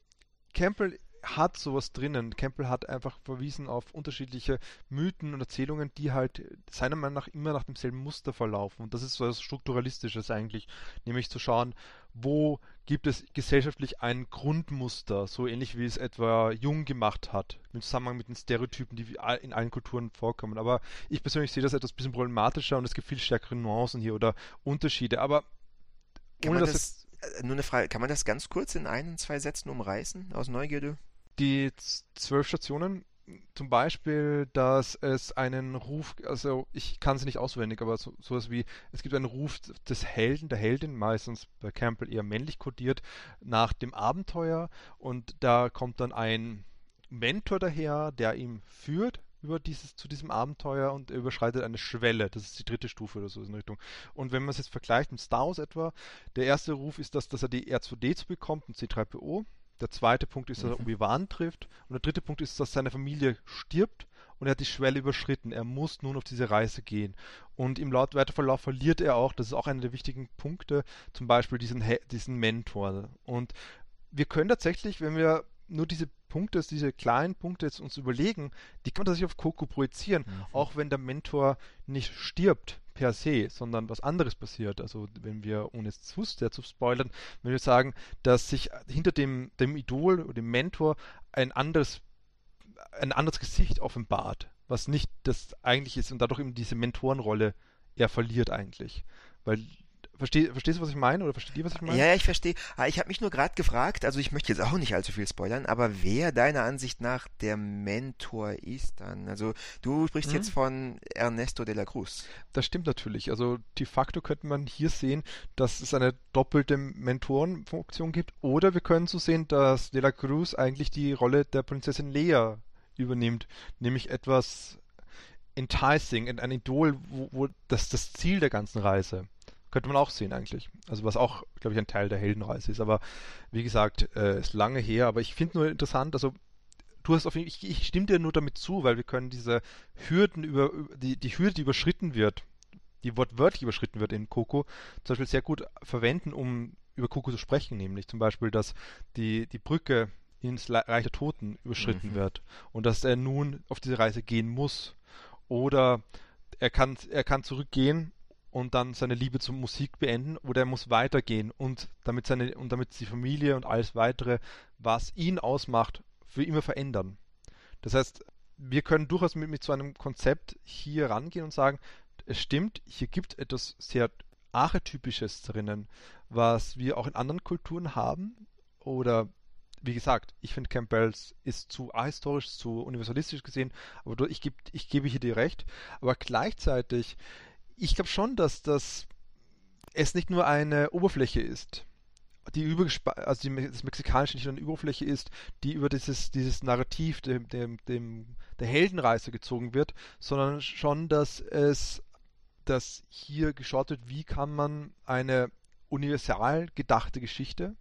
Campbell hat sowas drinnen. Campbell hat einfach verwiesen auf unterschiedliche Mythen und Erzählungen, die halt seiner Meinung nach immer nach demselben Muster verlaufen. Und das ist so etwas Strukturalistisches eigentlich, nämlich zu schauen, wo gibt es gesellschaftlich ein Grundmuster, so ähnlich wie es etwa Jung gemacht hat, im Zusammenhang mit den Stereotypen, die in allen Kulturen vorkommen. Aber ich persönlich sehe das etwas bisschen problematischer und es gibt viel stärkere Nuancen hier oder Unterschiede. Aber ohne dass das, äh, nur eine Frage, kann man das ganz kurz in ein, zwei Sätzen umreißen, aus Neugierde? Die zwölf Stationen, zum Beispiel, dass es einen Ruf, also ich kann sie nicht auswendig, aber so, sowas wie, es gibt einen Ruf des Helden, der Heldin, meistens bei Campbell eher männlich kodiert, nach dem Abenteuer und da kommt dann ein Mentor daher, der ihm führt über dieses, zu diesem Abenteuer und er überschreitet eine Schwelle. Das ist die dritte Stufe oder so in Richtung. Und wenn man es jetzt vergleicht mit Star Wars etwa, der erste Ruf ist das, dass er die R2D2 bekommt und C3PO. Der zweite Punkt ist, dass er mhm. Obi-Wan trifft. Und der dritte Punkt ist, dass seine Familie stirbt und er hat die Schwelle überschritten. Er muss nun auf diese Reise gehen. Und im Weiterverlauf verliert er auch, das ist auch einer der wichtigen Punkte, zum Beispiel diesen, diesen Mentor. Und wir können tatsächlich, wenn wir nur diese Punkte, diese kleinen Punkte jetzt uns überlegen, die kann man sich auf Coco projizieren, mhm. auch wenn der Mentor nicht stirbt per se, sondern was anderes passiert. Also wenn wir, ohne es zu sehr zu spoilern, wenn wir sagen, dass sich hinter dem, dem Idol oder dem Mentor ein anderes, ein anderes Gesicht offenbart, was nicht das eigentlich ist und dadurch eben diese Mentorenrolle er verliert eigentlich. Weil Versteh, verstehst du, was ich meine? Oder versteht ihr, was ich meine? Ja, ja, ich verstehe. Ah, ich habe mich nur gerade gefragt, also ich möchte jetzt auch nicht allzu viel spoilern, aber wer deiner Ansicht nach der Mentor ist dann? Also du sprichst mhm. jetzt von Ernesto de la Cruz. Das stimmt natürlich. Also de facto könnte man hier sehen, dass es eine doppelte Mentorenfunktion gibt. Oder wir können so sehen, dass de la Cruz eigentlich die Rolle der Prinzessin Lea übernimmt. Nämlich etwas enticing, ein Idol, wo, wo das das Ziel der ganzen Reise. Könnte man auch sehen eigentlich. Also was auch, glaube ich, ein Teil der Heldenreise ist. Aber wie gesagt, äh, ist lange her. Aber ich finde nur interessant, also du hast auf jeden ich, ich stimme dir nur damit zu, weil wir können diese Hürden über, die, die Hürde, die überschritten wird, die wortwörtlich überschritten wird in Coco, zum Beispiel sehr gut verwenden, um über Coco zu sprechen, nämlich zum Beispiel, dass die, die Brücke ins Reich der Toten überschritten mhm. wird und dass er nun auf diese Reise gehen muss. Oder er kann, er kann zurückgehen und dann seine Liebe zur Musik beenden oder er muss weitergehen und damit seine und damit die Familie und alles weitere, was ihn ausmacht, für immer verändern. Das heißt, wir können durchaus mit, mit so einem Konzept hier rangehen und sagen, es stimmt, hier gibt etwas sehr Archetypisches drinnen, was wir auch in anderen Kulturen haben. Oder wie gesagt, ich finde Campbells ist zu ahistorisch, zu universalistisch gesehen, aber ich, geb, ich gebe hier dir recht. Aber gleichzeitig, ich glaube schon, dass das es nicht nur eine Oberfläche ist, die über also die, das Mexikanische nicht nur eine Oberfläche ist, die über dieses, dieses Narrativ dem, dem, dem, der Heldenreise gezogen wird, sondern schon, dass es dass hier geschaut wird, wie kann man eine universal gedachte Geschichte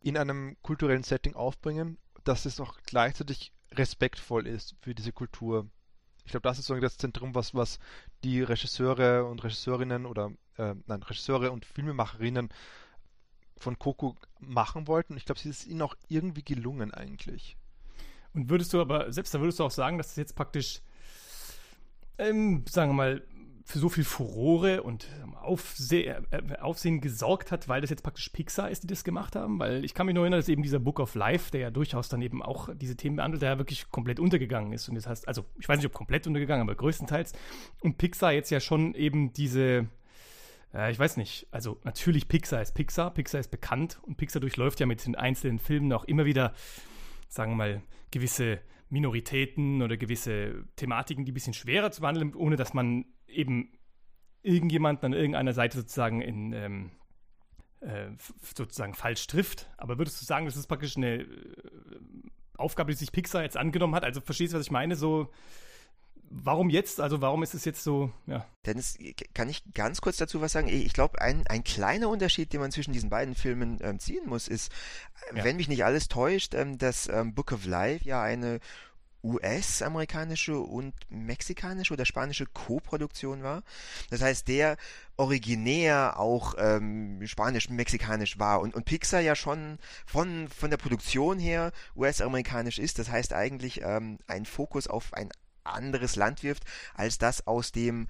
in einem kulturellen Setting aufbringen, dass es auch gleichzeitig respektvoll ist für diese Kultur. Ich glaube, das ist so das Zentrum, was, was die Regisseure und Regisseurinnen oder äh, nein, Regisseure und Filmemacherinnen von Coco machen wollten. Ich glaube, es ist ihnen auch irgendwie gelungen eigentlich. Und würdest du aber, selbst da würdest du auch sagen, dass das jetzt praktisch, ähm, sagen wir mal, für so viel Furore und Aufse äh, Aufsehen gesorgt hat, weil das jetzt praktisch Pixar ist, die das gemacht haben. Weil ich kann mich nur erinnern, dass eben dieser Book of Life, der ja durchaus dann eben auch diese Themen behandelt, der ja wirklich komplett untergegangen ist. Und das heißt, also ich weiß nicht, ob komplett untergegangen, aber größtenteils. Und Pixar jetzt ja schon eben diese, äh, ich weiß nicht, also natürlich Pixar ist Pixar, Pixar ist bekannt und Pixar durchläuft ja mit den einzelnen Filmen auch immer wieder, sagen wir mal, gewisse Minoritäten oder gewisse Thematiken, die ein bisschen schwerer zu behandeln, ohne dass man eben irgendjemanden an irgendeiner Seite sozusagen in ähm, äh, sozusagen falsch trifft. Aber würdest du sagen, das ist praktisch eine äh, Aufgabe, die sich Pixar jetzt angenommen hat? Also verstehst du, was ich meine? So warum jetzt? Also warum ist es jetzt so, ja? Dennis, kann ich ganz kurz dazu was sagen? Ich glaube, ein, ein kleiner Unterschied, den man zwischen diesen beiden Filmen ähm, ziehen muss, ist, ja. wenn mich nicht alles täuscht, ähm, dass ähm, Book of Life ja eine US-amerikanische und mexikanische oder spanische Co-Produktion war. Das heißt, der originär auch ähm, spanisch-mexikanisch war und, und Pixar ja schon von, von der Produktion her US-amerikanisch ist. Das heißt eigentlich ähm, ein Fokus auf ein anderes Land wirft, als das aus dem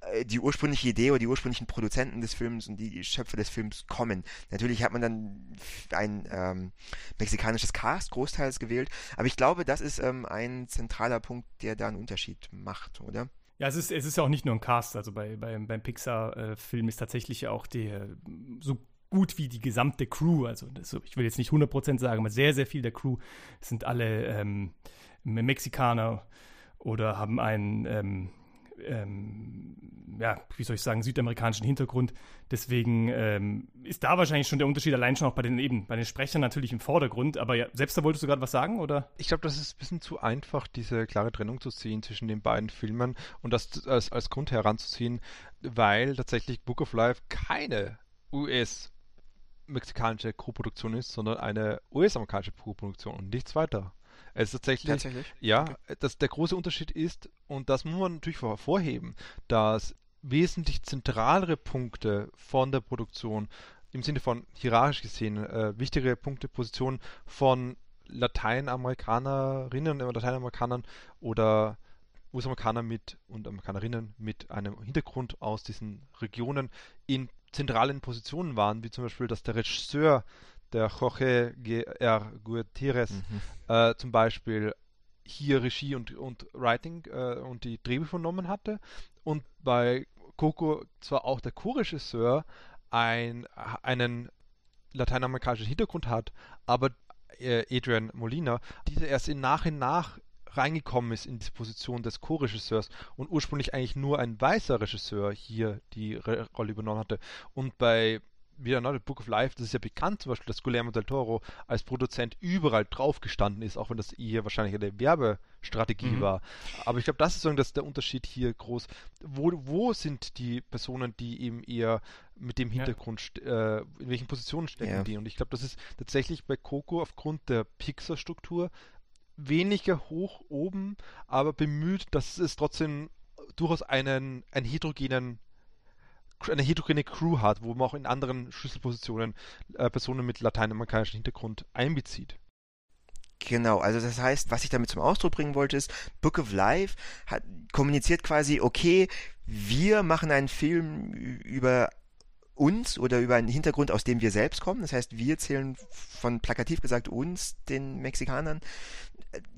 äh, die ursprüngliche Idee oder die ursprünglichen Produzenten des Films und die Schöpfer des Films kommen. Natürlich hat man dann ein ähm, mexikanisches Cast großteils gewählt, aber ich glaube, das ist ähm, ein zentraler Punkt, der da einen Unterschied macht, oder? Ja, es ist, es ist ja auch nicht nur ein Cast, also bei, bei, beim Pixar-Film ist tatsächlich auch der so gut wie die gesamte Crew, also das, ich will jetzt nicht 100% sagen, aber sehr, sehr viel der Crew sind alle ähm, Mexikaner oder haben einen, ähm, ähm, ja, wie soll ich sagen, südamerikanischen Hintergrund. Deswegen ähm, ist da wahrscheinlich schon der Unterschied allein schon auch bei den eben, bei den Sprechern natürlich im Vordergrund. Aber ja, selbst da wolltest du gerade was sagen, oder? Ich glaube, das ist ein bisschen zu einfach, diese klare Trennung zu ziehen zwischen den beiden Filmen und das als, als Grund heranzuziehen, weil tatsächlich Book of Life keine US- mexikanische Co-Produktion ist, sondern eine US-amerikanische Co-Produktion und nichts weiter. Es ist tatsächlich, tatsächlich? ja, okay. das, der große Unterschied ist, und das muss man natürlich hervorheben, dass wesentlich zentralere Punkte von der Produktion im Sinne von hierarchisch gesehen äh, wichtigere Punkte, Positionen von Lateinamerikanerinnen und Lateinamerikanern oder US-Amerikaner mit und Amerikanerinnen mit einem Hintergrund aus diesen Regionen in zentralen Positionen waren, wie zum Beispiel, dass der Regisseur der Jorge R. Gutierrez mhm. äh, zum Beispiel hier Regie und, und Writing äh, und die Drehbücher vernommen hatte und bei Coco zwar auch der Co-Regisseur ein, einen lateinamerikanischen Hintergrund hat, aber äh, Adrian Molina, dieser erst in nach und nach reingekommen ist in die Position des Co-Regisseurs und ursprünglich eigentlich nur ein weißer Regisseur hier die Re Rolle übernommen hatte. Und bei wieder ne, Book of Life, das ist ja bekannt, zum Beispiel, dass Guillermo del Toro als Produzent überall drauf gestanden ist, auch wenn das eher wahrscheinlich eine Werbestrategie mhm. war. Aber ich glaube, das ist so dass der Unterschied hier groß. Wo, wo sind die Personen, die eben eher mit dem Hintergrund, ja. äh, in welchen Positionen stecken ja. die? Und ich glaube, das ist tatsächlich bei Coco aufgrund der Pixar-Struktur weniger hoch oben, aber bemüht, dass es trotzdem durchaus einen, einen heterogenen eine heterogene Crew hat, wo man auch in anderen Schlüsselpositionen äh, Personen mit lateinamerikanischem Hintergrund einbezieht. Genau, also das heißt, was ich damit zum Ausdruck bringen wollte, ist, Book of Life hat, kommuniziert quasi, okay, wir machen einen Film über uns oder über einen Hintergrund, aus dem wir selbst kommen. Das heißt, wir zählen von plakativ gesagt uns, den Mexikanern,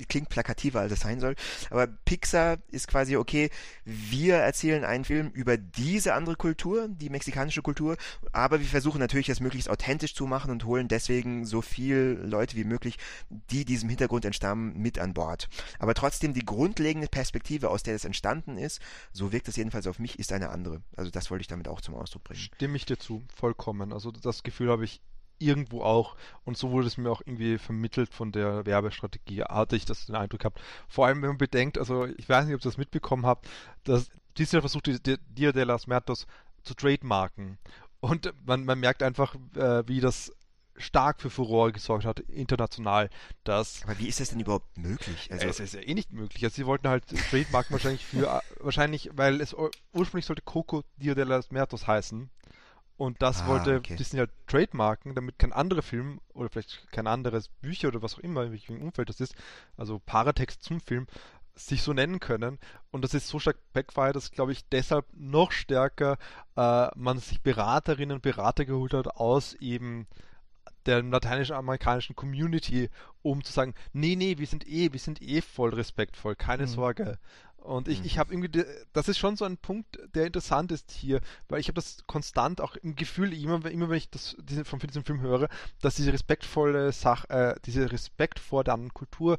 klingt plakativer, als es sein soll. Aber Pixar ist quasi, okay, wir erzählen einen Film über diese andere Kultur, die mexikanische Kultur, aber wir versuchen natürlich, das möglichst authentisch zu machen und holen deswegen so viel Leute wie möglich, die diesem Hintergrund entstammen, mit an Bord. Aber trotzdem die grundlegende Perspektive, aus der das entstanden ist, so wirkt es jedenfalls auf mich, ist eine andere. Also das wollte ich damit auch zum Ausdruck bringen. Stimme ich dir zu, vollkommen. Also das Gefühl habe ich irgendwo auch, und so wurde es mir auch irgendwie vermittelt von der Werbestrategie, hatte ich das den Eindruck gehabt. Vor allem, wenn man bedenkt, also ich weiß nicht, ob ihr das mitbekommen habt, dass Disney versucht, die, die Dia de las Muertos zu trademarken. Und man, man merkt einfach, äh, wie das stark für Furore gesorgt hat, international. Dass Aber wie ist das denn überhaupt möglich? Also es ist ja eh nicht möglich. Also sie wollten halt Trademarken wahrscheinlich für, wahrscheinlich, weil es ursprünglich sollte Coco Dia de las Muertos heißen. Und das ah, wollte okay. Disney halt trademarken, damit kein anderer Film oder vielleicht kein anderes Bücher oder was auch immer, in welchem Umfeld das ist, also Paratext zum Film, sich so nennen können. Und das ist so stark backfire, dass, glaube ich, deshalb noch stärker äh, man sich Beraterinnen und Berater geholt hat aus eben der lateinamerikanischen Community, um zu sagen, nee, nee, wir sind eh, wir sind eh voll respektvoll, keine mhm. Sorge. Und ich, mhm. ich habe irgendwie, das ist schon so ein Punkt, der interessant ist hier, weil ich habe das konstant auch im Gefühl, immer, immer wenn ich das diese, von diesem Film höre, dass diese respektvolle Sache, äh, diese Respekt vor der anderen Kultur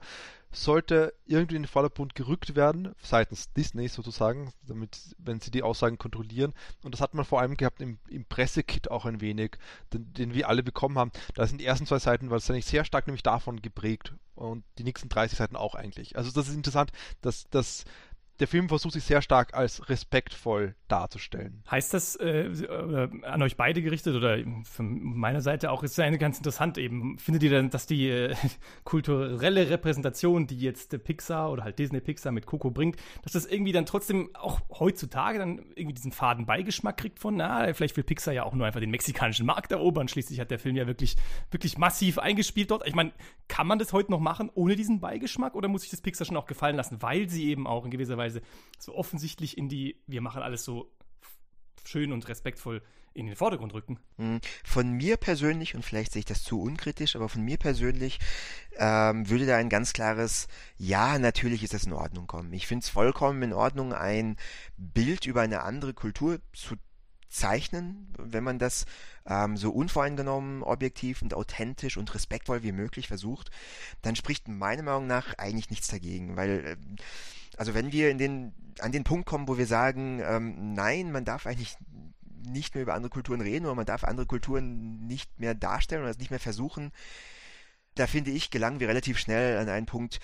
sollte irgendwie in den Vordergrund gerückt werden, seitens Disney sozusagen, damit, wenn sie die Aussagen kontrollieren. Und das hat man vor allem gehabt im, im Pressekit auch ein wenig, den, den wir alle bekommen haben. Da sind die ersten zwei Seiten, war es eigentlich sehr stark nämlich davon geprägt und die nächsten 30 Seiten auch eigentlich. Also das ist interessant, dass, dass der Film versucht sich sehr stark als respektvoll darzustellen. Heißt das äh, an euch beide gerichtet oder von meiner Seite auch, ist ja ganz interessant eben. Findet ihr denn, dass die äh, kulturelle Repräsentation, die jetzt Pixar oder halt Disney Pixar mit Coco bringt, dass das irgendwie dann trotzdem auch heutzutage dann irgendwie diesen faden Beigeschmack kriegt von, na, vielleicht will Pixar ja auch nur einfach den mexikanischen Markt erobern. Schließlich hat der Film ja wirklich, wirklich massiv eingespielt dort. Ich meine, kann man das heute noch machen ohne diesen Beigeschmack oder muss sich das Pixar schon auch gefallen lassen, weil sie eben auch in gewisser Weise Weise so offensichtlich in die, wir machen alles so schön und respektvoll in den Vordergrund rücken. Hm, von mir persönlich, und vielleicht sehe ich das zu unkritisch, aber von mir persönlich ähm, würde da ein ganz klares Ja, natürlich ist das in Ordnung kommen. Ich finde es vollkommen in Ordnung, ein Bild über eine andere Kultur zu zeichnen, wenn man das ähm, so unvoreingenommen, objektiv und authentisch und respektvoll wie möglich versucht, dann spricht meiner Meinung nach eigentlich nichts dagegen, weil äh, also wenn wir in den, an den Punkt kommen, wo wir sagen, ähm, nein, man darf eigentlich nicht mehr über andere Kulturen reden oder man darf andere Kulturen nicht mehr darstellen oder es nicht mehr versuchen, da finde ich, gelangen wir relativ schnell an einen Punkt,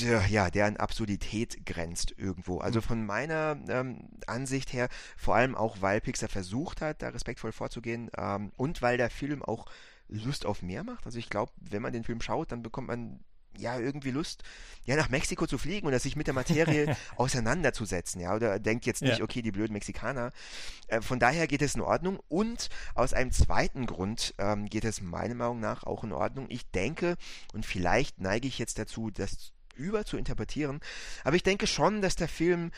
der, ja, der an Absurdität grenzt irgendwo. Also von meiner ähm, Ansicht her, vor allem auch, weil Pixar versucht hat, da respektvoll vorzugehen ähm, und weil der Film auch Lust auf mehr macht. Also ich glaube, wenn man den Film schaut, dann bekommt man ja irgendwie Lust, ja nach Mexiko zu fliegen und sich mit der Materie auseinanderzusetzen, ja, oder denkt jetzt nicht, ja. okay, die blöden Mexikaner. Äh, von daher geht es in Ordnung und aus einem zweiten Grund ähm, geht es meiner Meinung nach auch in Ordnung. Ich denke und vielleicht neige ich jetzt dazu, das über zu interpretieren, aber ich denke schon, dass der Film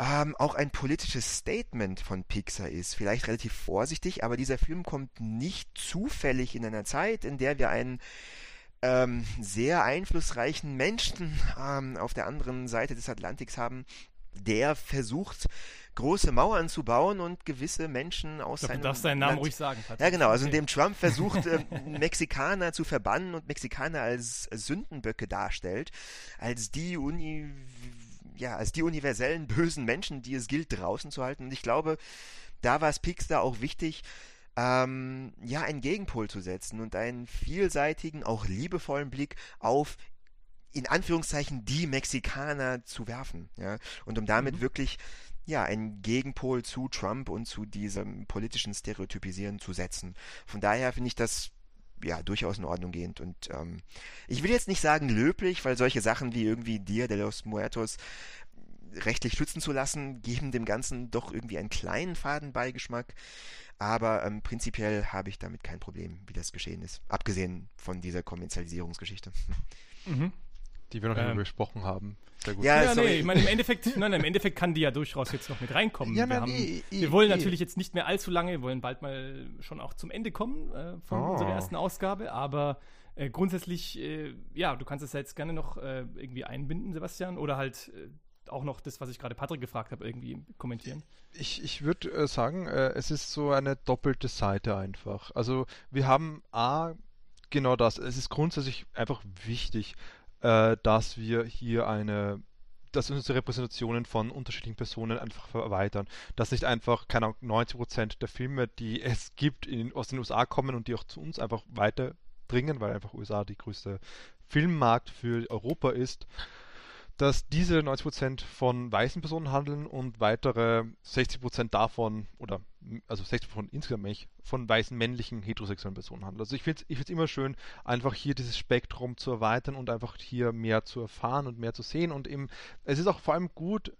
ähm, auch ein politisches Statement von Pixar ist. Vielleicht relativ vorsichtig, aber dieser Film kommt nicht zufällig in einer Zeit, in der wir einen ähm, sehr einflussreichen Menschen ähm, auf der anderen Seite des Atlantiks haben, der versucht, große Mauern zu bauen und gewisse Menschen aus seinem Du darfst deinen Namen Land ruhig sagen. Patrick. Ja, genau. Also indem Trump versucht, äh, Mexikaner zu verbannen und Mexikaner als Sündenböcke darstellt, als die Uni ja, als die universellen bösen Menschen, die es gilt draußen zu halten. Und ich glaube, da war es Pixar auch wichtig, ähm, ja, einen Gegenpol zu setzen und einen vielseitigen, auch liebevollen Blick auf in Anführungszeichen die Mexikaner zu werfen, ja, und um damit mhm. wirklich ja, einen Gegenpol zu Trump und zu diesem politischen Stereotypisieren zu setzen. Von daher finde ich das ja durchaus in Ordnung gehend und ähm, ich will jetzt nicht sagen löblich, weil solche Sachen wie irgendwie Dia de los Muertos rechtlich schützen zu lassen, geben dem Ganzen doch irgendwie einen kleinen Fadenbeigeschmack. Aber ähm, prinzipiell habe ich damit kein Problem, wie das geschehen ist. Abgesehen von dieser Kommerzialisierungsgeschichte. Mhm. Die wir noch ähm. besprochen haben. Sehr gut. Ja, ja nee, ich meine, im Endeffekt, nein, im Endeffekt kann die ja durchaus jetzt noch mit reinkommen. Ja, wir, nein, haben, eh, eh, wir wollen eh. natürlich jetzt nicht mehr allzu lange, wir wollen bald mal schon auch zum Ende kommen äh, von oh. unserer ersten Ausgabe, aber Äh, grundsätzlich, äh, ja, du kannst es jetzt gerne noch äh, irgendwie einbinden, Sebastian, oder halt äh, auch noch das, was ich gerade Patrick gefragt habe, irgendwie kommentieren? Ich, ich würde äh, sagen, äh, es ist so eine doppelte Seite einfach. Also wir haben A, genau das. Es ist grundsätzlich einfach wichtig, äh, dass wir hier eine dass unsere Repräsentationen von unterschiedlichen Personen einfach erweitern. Dass nicht einfach, keine Ahnung, 90% der Filme, die es gibt, in, aus den USA kommen und die auch zu uns einfach weiterdringen, weil einfach USA die größte Filmmarkt für Europa ist, dass diese 90% von weißen Personen handeln und weitere 60% davon, oder also 60% von insgesamt von weißen männlichen heterosexuellen Personen handeln. Also ich finde es ich immer schön, einfach hier dieses Spektrum zu erweitern und einfach hier mehr zu erfahren und mehr zu sehen. Und eben, es ist auch vor allem gut,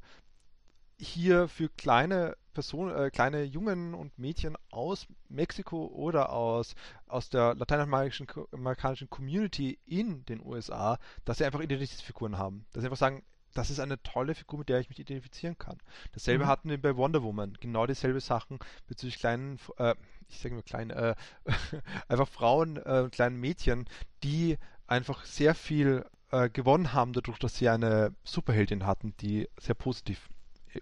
hier für kleine Personen, äh, kleine Jungen und Mädchen aus Mexiko oder aus, aus der lateinamerikanischen Community in den USA, dass sie einfach Identitätsfiguren haben. Dass sie einfach sagen, das ist eine tolle Figur, mit der ich mich identifizieren kann. Dasselbe mhm. hatten wir bei Wonder Woman. Genau dieselbe Sachen bezüglich kleinen, äh, ich sage nur kleine, äh, einfach Frauen, äh, kleinen Mädchen, die einfach sehr viel äh, gewonnen haben dadurch, dass sie eine Superheldin hatten, die sehr positiv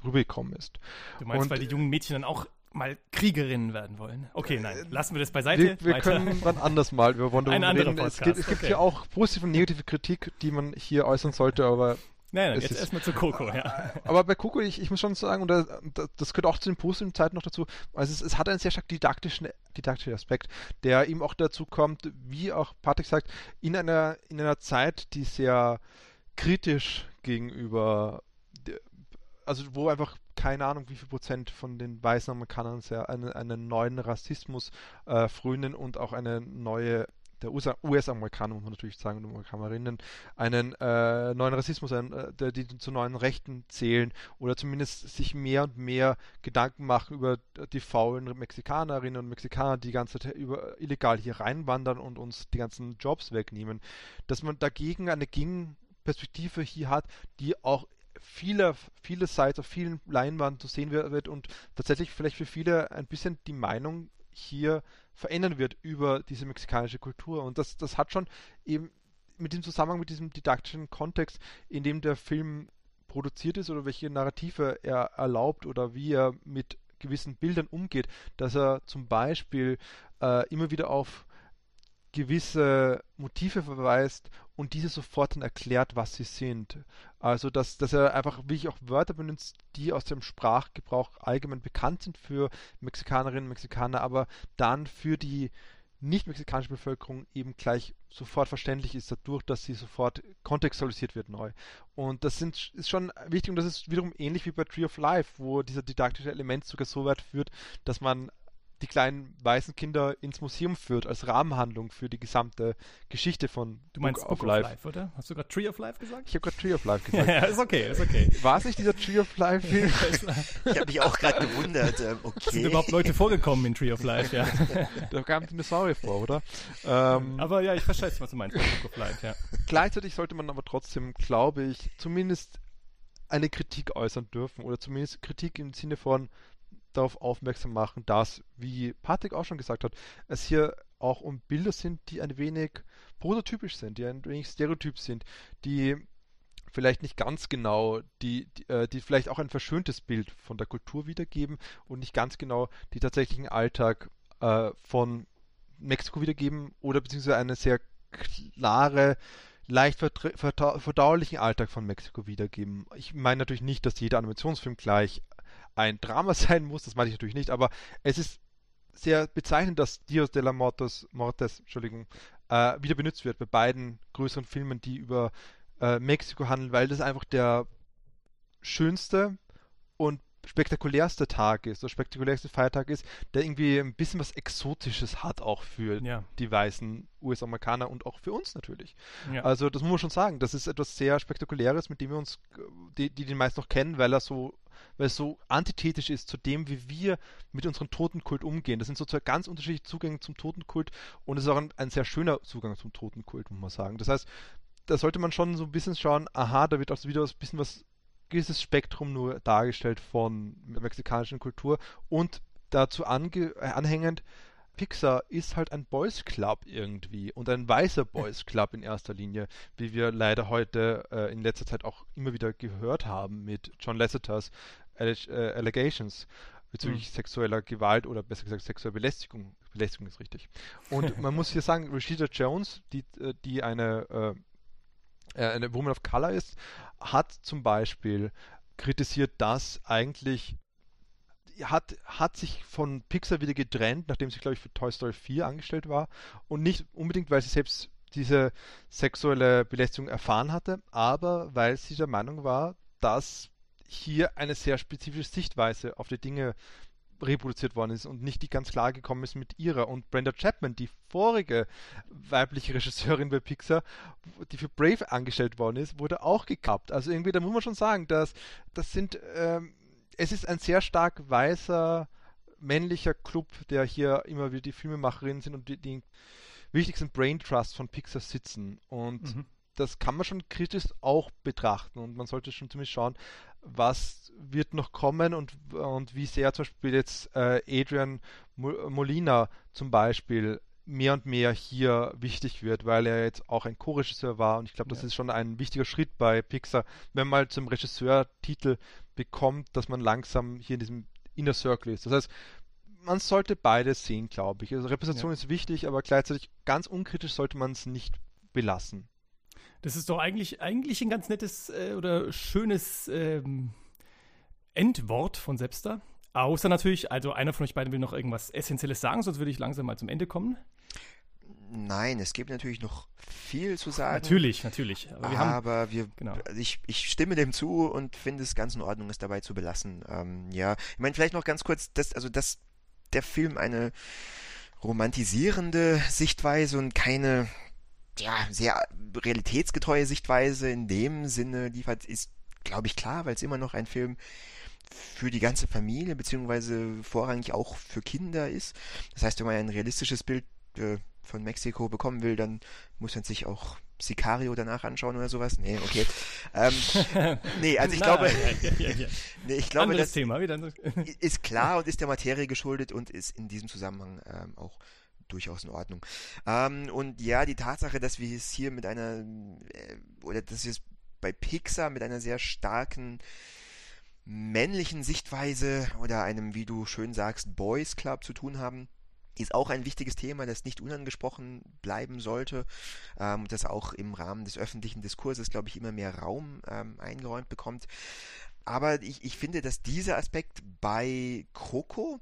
rübergekommen ist. Du meinst, und, weil die jungen Mädchen dann auch mal Kriegerinnen werden wollen. Okay, nein, lassen wir das beiseite. Wir, wir können dann anders mal über Wonder Woman reden. Es gibt, es gibt okay. ja auch positive und negative Kritik, die man hier äußern sollte, aber Nein, nein, jetzt erstmal zu Coco, ja. Aber bei Coco, ich, ich muss schon sagen, und das, das gehört auch zu den positiven Zeiten noch dazu, also es, es hat einen sehr stark didaktischen, didaktischen Aspekt, der ihm auch dazu kommt, wie auch Patrick sagt, in einer, in einer Zeit, die sehr kritisch gegenüber also wo einfach keine Ahnung, wie viel Prozent von den weißen Amerikanern sehr einen, einen neuen Rassismus äh, frönen und auch eine neue der US-Amerikaner, muss man natürlich sagen, und Amerikanerinnen, einen äh, neuen Rassismus, einen, äh, die zu neuen Rechten zählen oder zumindest sich mehr und mehr Gedanken machen über die faulen Mexikanerinnen und Mexikaner, die die ganze Zeit über, illegal hier reinwandern und uns die ganzen Jobs wegnehmen. Dass man dagegen eine Gegenperspektive hier hat, die auch viele, viele Sites auf vielen Leinwanden zu sehen wird und tatsächlich vielleicht für viele ein bisschen die Meinung hier verändern wird über diese mexikanische Kultur. Und das, das hat schon eben mit dem Zusammenhang mit diesem didaktischen Kontext, in dem der Film produziert ist oder welche Narrative er erlaubt oder wie er mit gewissen Bildern umgeht, dass er zum Beispiel äh, immer wieder auf gewisse Motive verweist und diese sofort dann erklärt, was sie sind. Also, dass, dass er einfach wirklich auch Wörter benutzt, die aus dem Sprachgebrauch allgemein bekannt sind für Mexikanerinnen und Mexikaner, aber dann für die nicht-mexikanische Bevölkerung eben gleich sofort verständlich ist, dadurch, dass sie sofort kontextualisiert wird neu. Und das sind, ist schon wichtig und das ist wiederum ähnlich wie bei Tree of Life, wo dieser didaktische Element sogar so weit führt, dass man die kleinen weißen Kinder ins Museum führt, als Rahmenhandlung für die gesamte Geschichte von Du meinst Book, Book of, Life. Life. oder? Hast du gerade Tree of Life gesagt? Ich habe gerade Tree of Life gesagt. ja, ist okay, ist okay. War es nicht dieser Tree of Life Film? ich habe mich auch gerade gewundert. Ähm, okay. Sind überhaupt Leute vorgekommen in Tree of Life, ja. da kamen Dinosaurier vor, oder? Ähm, aber ja, ich verstehe, was du meinst Book of Life, ja. Gleichzeitig sollte man aber trotzdem, glaube ich, zumindest eine Kritik äußern dürfen oder zumindest Kritik im Sinne von, darauf aufmerksam machen, dass, wie Patrick auch schon gesagt hat, es hier auch um Bilder sind, die ein wenig prototypisch sind, die ein wenig stereotyp sind, die vielleicht nicht ganz genau, die, die, äh, die vielleicht auch ein verschöntes Bild von der Kultur wiedergeben und nicht ganz genau die tatsächlichen Alltag äh, von Mexiko wiedergeben oder beziehungsweise eine sehr klare leicht verdaulichen Alltag von Mexiko wiedergeben. Ich meine natürlich nicht, dass jeder Animationsfilm gleich ein Drama sein muss, das meine ich natürlich nicht, aber es ist sehr bezeichnend, dass Dios de la Mortes, Mortes Entschuldigung, äh, wieder benutzt wird bei beiden größeren Filmen, die über äh, Mexiko handeln, weil das einfach der schönste und spektakulärste Tag ist, der spektakulärste Feiertag ist, der irgendwie ein bisschen was Exotisches hat, auch für ja. die weißen US-Amerikaner und auch für uns natürlich. Ja. Also das muss man schon sagen, das ist etwas sehr Spektakuläres, mit dem wir uns, die, die den meisten noch kennen, weil er so weil es so antithetisch ist zu dem, wie wir mit unserem Totenkult umgehen. Das sind sozusagen ganz unterschiedliche Zugänge zum Totenkult und es ist auch ein, ein sehr schöner Zugang zum Totenkult, muss man sagen. Das heißt, da sollte man schon so ein bisschen schauen, aha, da wird auch wieder ein bisschen was gewisses Spektrum nur dargestellt von der mexikanischen Kultur und dazu ange äh, anhängend Pixar ist halt ein Boys Club irgendwie und ein weißer Boys Club in erster Linie, wie wir leider heute äh, in letzter Zeit auch immer wieder gehört haben mit John Lasseters Alleg äh, Allegations bezüglich mhm. sexueller Gewalt oder besser gesagt sexueller Belästigung. Belästigung ist richtig. Und man muss hier sagen, Rashida Jones, die, äh, die eine, äh, äh, eine Woman of Color ist, hat zum Beispiel kritisiert, dass eigentlich hat, hat sich von Pixar wieder getrennt, nachdem sie, glaube ich, für Toy Story 4 angestellt war. Und nicht unbedingt, weil sie selbst diese sexuelle Belästigung erfahren hatte, aber weil sie der Meinung war, dass hier eine sehr spezifische Sichtweise auf die Dinge reproduziert worden ist und nicht die ganz klar gekommen ist mit ihrer. Und Brenda Chapman, die vorige weibliche Regisseurin bei Pixar, die für Brave angestellt worden ist, wurde auch gekappt. Also irgendwie, da muss man schon sagen, dass das sind ähm, es ist ein sehr stark weißer, männlicher Club, der hier immer wieder die Filmemacherinnen sind und die, die wichtigsten Brain Trusts von Pixar sitzen. Und mhm. das kann man schon kritisch auch betrachten und man sollte schon ziemlich schauen, was wird noch kommen und, und wie sehr zum Beispiel jetzt äh, Adrian Molina zum Beispiel mehr und mehr hier wichtig wird, weil er jetzt auch ein Co-Regisseur war und ich glaube, das ja. ist schon ein wichtiger Schritt bei Pixar, wenn man mal zum Regisseur-Titel bekommt, dass man langsam hier in diesem Inner Circle ist. Das heißt, man sollte beides sehen, glaube ich. Also Repräsentation ja. ist wichtig, aber gleichzeitig ganz unkritisch sollte man es nicht belassen. Das ist doch eigentlich, eigentlich ein ganz nettes äh, oder schönes ähm, Endwort von Sepster. Außer natürlich, also einer von euch beiden will noch irgendwas Essentielles sagen, sonst würde ich langsam mal zum Ende kommen. Nein, es gibt natürlich noch viel zu sagen. Natürlich, natürlich. Aber wir, aber haben, wir genau. also ich, ich stimme dem zu und finde es ganz in Ordnung, es dabei zu belassen. Ähm, ja, ich meine, vielleicht noch ganz kurz, dass, also, dass der Film eine romantisierende Sichtweise und keine, ja, sehr realitätsgetreue Sichtweise in dem Sinne liefert, ist, glaube ich, klar, weil es immer noch ein Film für die ganze Familie, beziehungsweise vorrangig auch für Kinder ist. Das heißt, wenn man ein realistisches Bild äh, von Mexiko bekommen will, dann muss man sich auch Sicario danach anschauen oder sowas. Nee, okay. Ähm, nee, also ich Na, glaube, ja, ja, ja, nee, ich glaube, das Thema, wieder. ist klar und ist der Materie geschuldet und ist in diesem Zusammenhang ähm, auch durchaus in Ordnung. Ähm, und ja, die Tatsache, dass wir es hier mit einer, äh, oder dass wir es bei Pixar mit einer sehr starken männlichen Sichtweise oder einem, wie du schön sagst, Boys Club zu tun haben, ist auch ein wichtiges Thema, das nicht unangesprochen bleiben sollte, ähm, das auch im Rahmen des öffentlichen Diskurses, glaube ich, immer mehr Raum ähm, eingeräumt bekommt. Aber ich, ich finde, dass dieser Aspekt bei Coco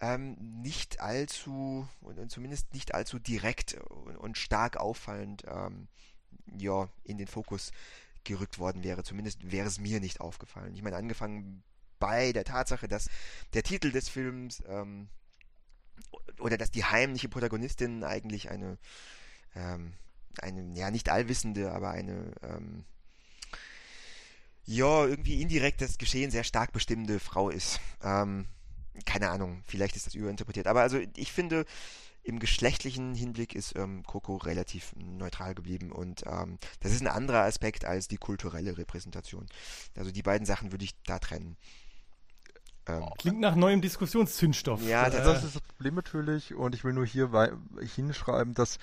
ähm, nicht allzu, und zumindest nicht allzu direkt und, und stark auffallend, ähm, ja, in den Fokus gerückt worden wäre. Zumindest wäre es mir nicht aufgefallen. Ich meine, angefangen bei der Tatsache, dass der Titel des Films ähm, oder dass die heimliche Protagonistin eigentlich eine, ähm, eine, ja, nicht allwissende, aber eine, ähm, ja, irgendwie indirekt das Geschehen sehr stark bestimmende Frau ist. Ähm, keine Ahnung, vielleicht ist das überinterpretiert. Aber also ich finde, im geschlechtlichen Hinblick ist ähm, Coco relativ neutral geblieben und ähm, das ist ein anderer Aspekt als die kulturelle Repräsentation. Also die beiden Sachen würde ich da trennen. Ähm, Klingt nach neuem Diskussionszündstoff. Ja, das, das ist das Problem natürlich und ich will nur hier hinschreiben, dass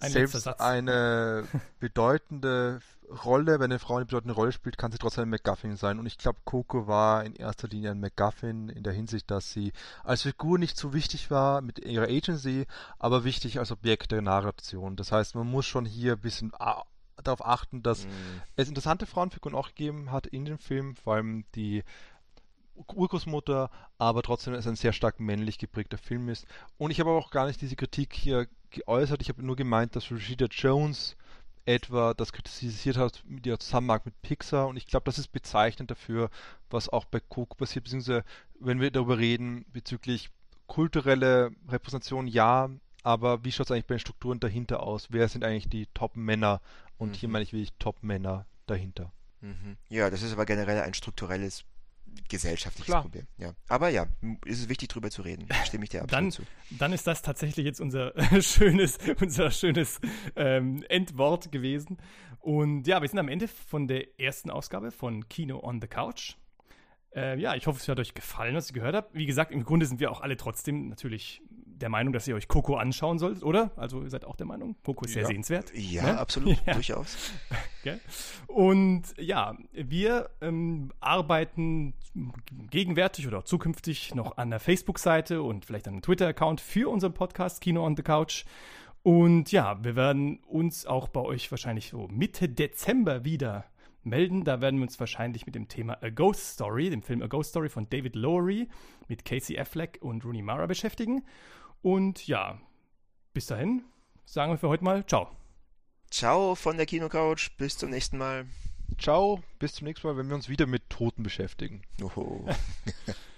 ein selbst eine bedeutende Rolle, wenn eine Frau eine bedeutende Rolle spielt, kann sie trotzdem ein MacGuffin sein. Und ich glaube, Coco war in erster Linie ein MacGuffin in der Hinsicht, dass sie als Figur nicht so wichtig war mit ihrer Agency, aber wichtig als Objekt der Narration. Das heißt, man muss schon hier ein bisschen darauf achten, dass mm. es interessante Frauenfiguren auch gegeben hat in dem Film, vor allem die Urgroßmutter, aber trotzdem es ein sehr stark männlich geprägter Film ist. Und ich habe auch gar nicht diese Kritik hier geäußert. Ich habe nur gemeint, dass Rashida Jones etwa das kritisiert hat mit ihrer Zusammenarbeit mit Pixar und ich glaube, das ist bezeichnend dafür, was auch bei Cook passiert, beziehungsweise wenn wir darüber reden bezüglich kulturelle Repräsentation, ja, aber wie schaut es eigentlich bei den Strukturen dahinter aus? Wer sind eigentlich die Top-Männer? Und mhm. hier meine ich wirklich Top-Männer dahinter. Mhm. Ja, das ist aber generell ein strukturelles gesellschaftliches Klar. Problem. Ja. Aber ja, ist es wichtig, darüber zu reden. Da stimme ich dir absolut dann, zu. Dann ist das tatsächlich jetzt unser schönes, unser schönes ähm, Endwort gewesen. Und ja, wir sind am Ende von der ersten Ausgabe von Kino on the Couch. Äh, ja, ich hoffe, es hat euch gefallen, was ihr gehört habt. Wie gesagt, im Grunde sind wir auch alle trotzdem natürlich der Meinung, dass ihr euch Coco anschauen solltet, oder? Also ihr seid auch der Meinung, Coco ist sehr Ja. sehenswert. Ja, Ne? absolut, Ja. durchaus. Gell? Und ja, wir ähm, arbeiten gegenwärtig oder auch zukünftig noch an der Facebook-Seite und vielleicht an einem Twitter-Account für unseren Podcast Kino on the Couch. Und ja, wir werden uns auch bei euch wahrscheinlich so Mitte Dezember wieder melden. Da werden wir uns wahrscheinlich mit dem Thema A Ghost Story, dem Film A Ghost Story von David Lowery mit Casey Affleck und Rooney Mara beschäftigen. Und ja, bis dahin sagen wir für heute mal Ciao. Ciao von der Kinocouch, bis zum nächsten Mal. Ciao, bis zum nächsten Mal, wenn wir uns wieder mit Toten beschäftigen. Oho.